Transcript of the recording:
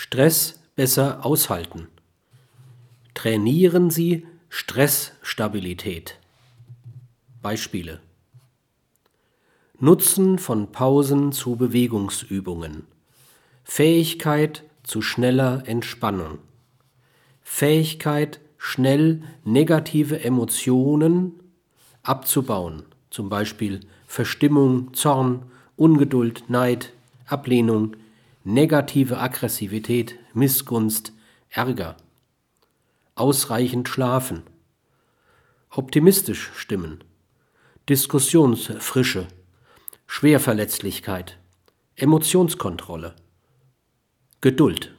Stress besser aushalten. Trainieren Sie Stressstabilität. Beispiele Nutzen von Pausen zu Bewegungsübungen. Fähigkeit zu schneller Entspannung. Fähigkeit, schnell negative Emotionen abzubauen, zum Beispiel Verstimmung, Zorn, Ungeduld, Neid, Ablehnung, negative Aggressivität, Missgunst, Ärger. Ausreichend schlafen. Optimistisch stimmen. Diskussionsfrische. Schwerverletzlichkeit. Emotionskontrolle. Geduld.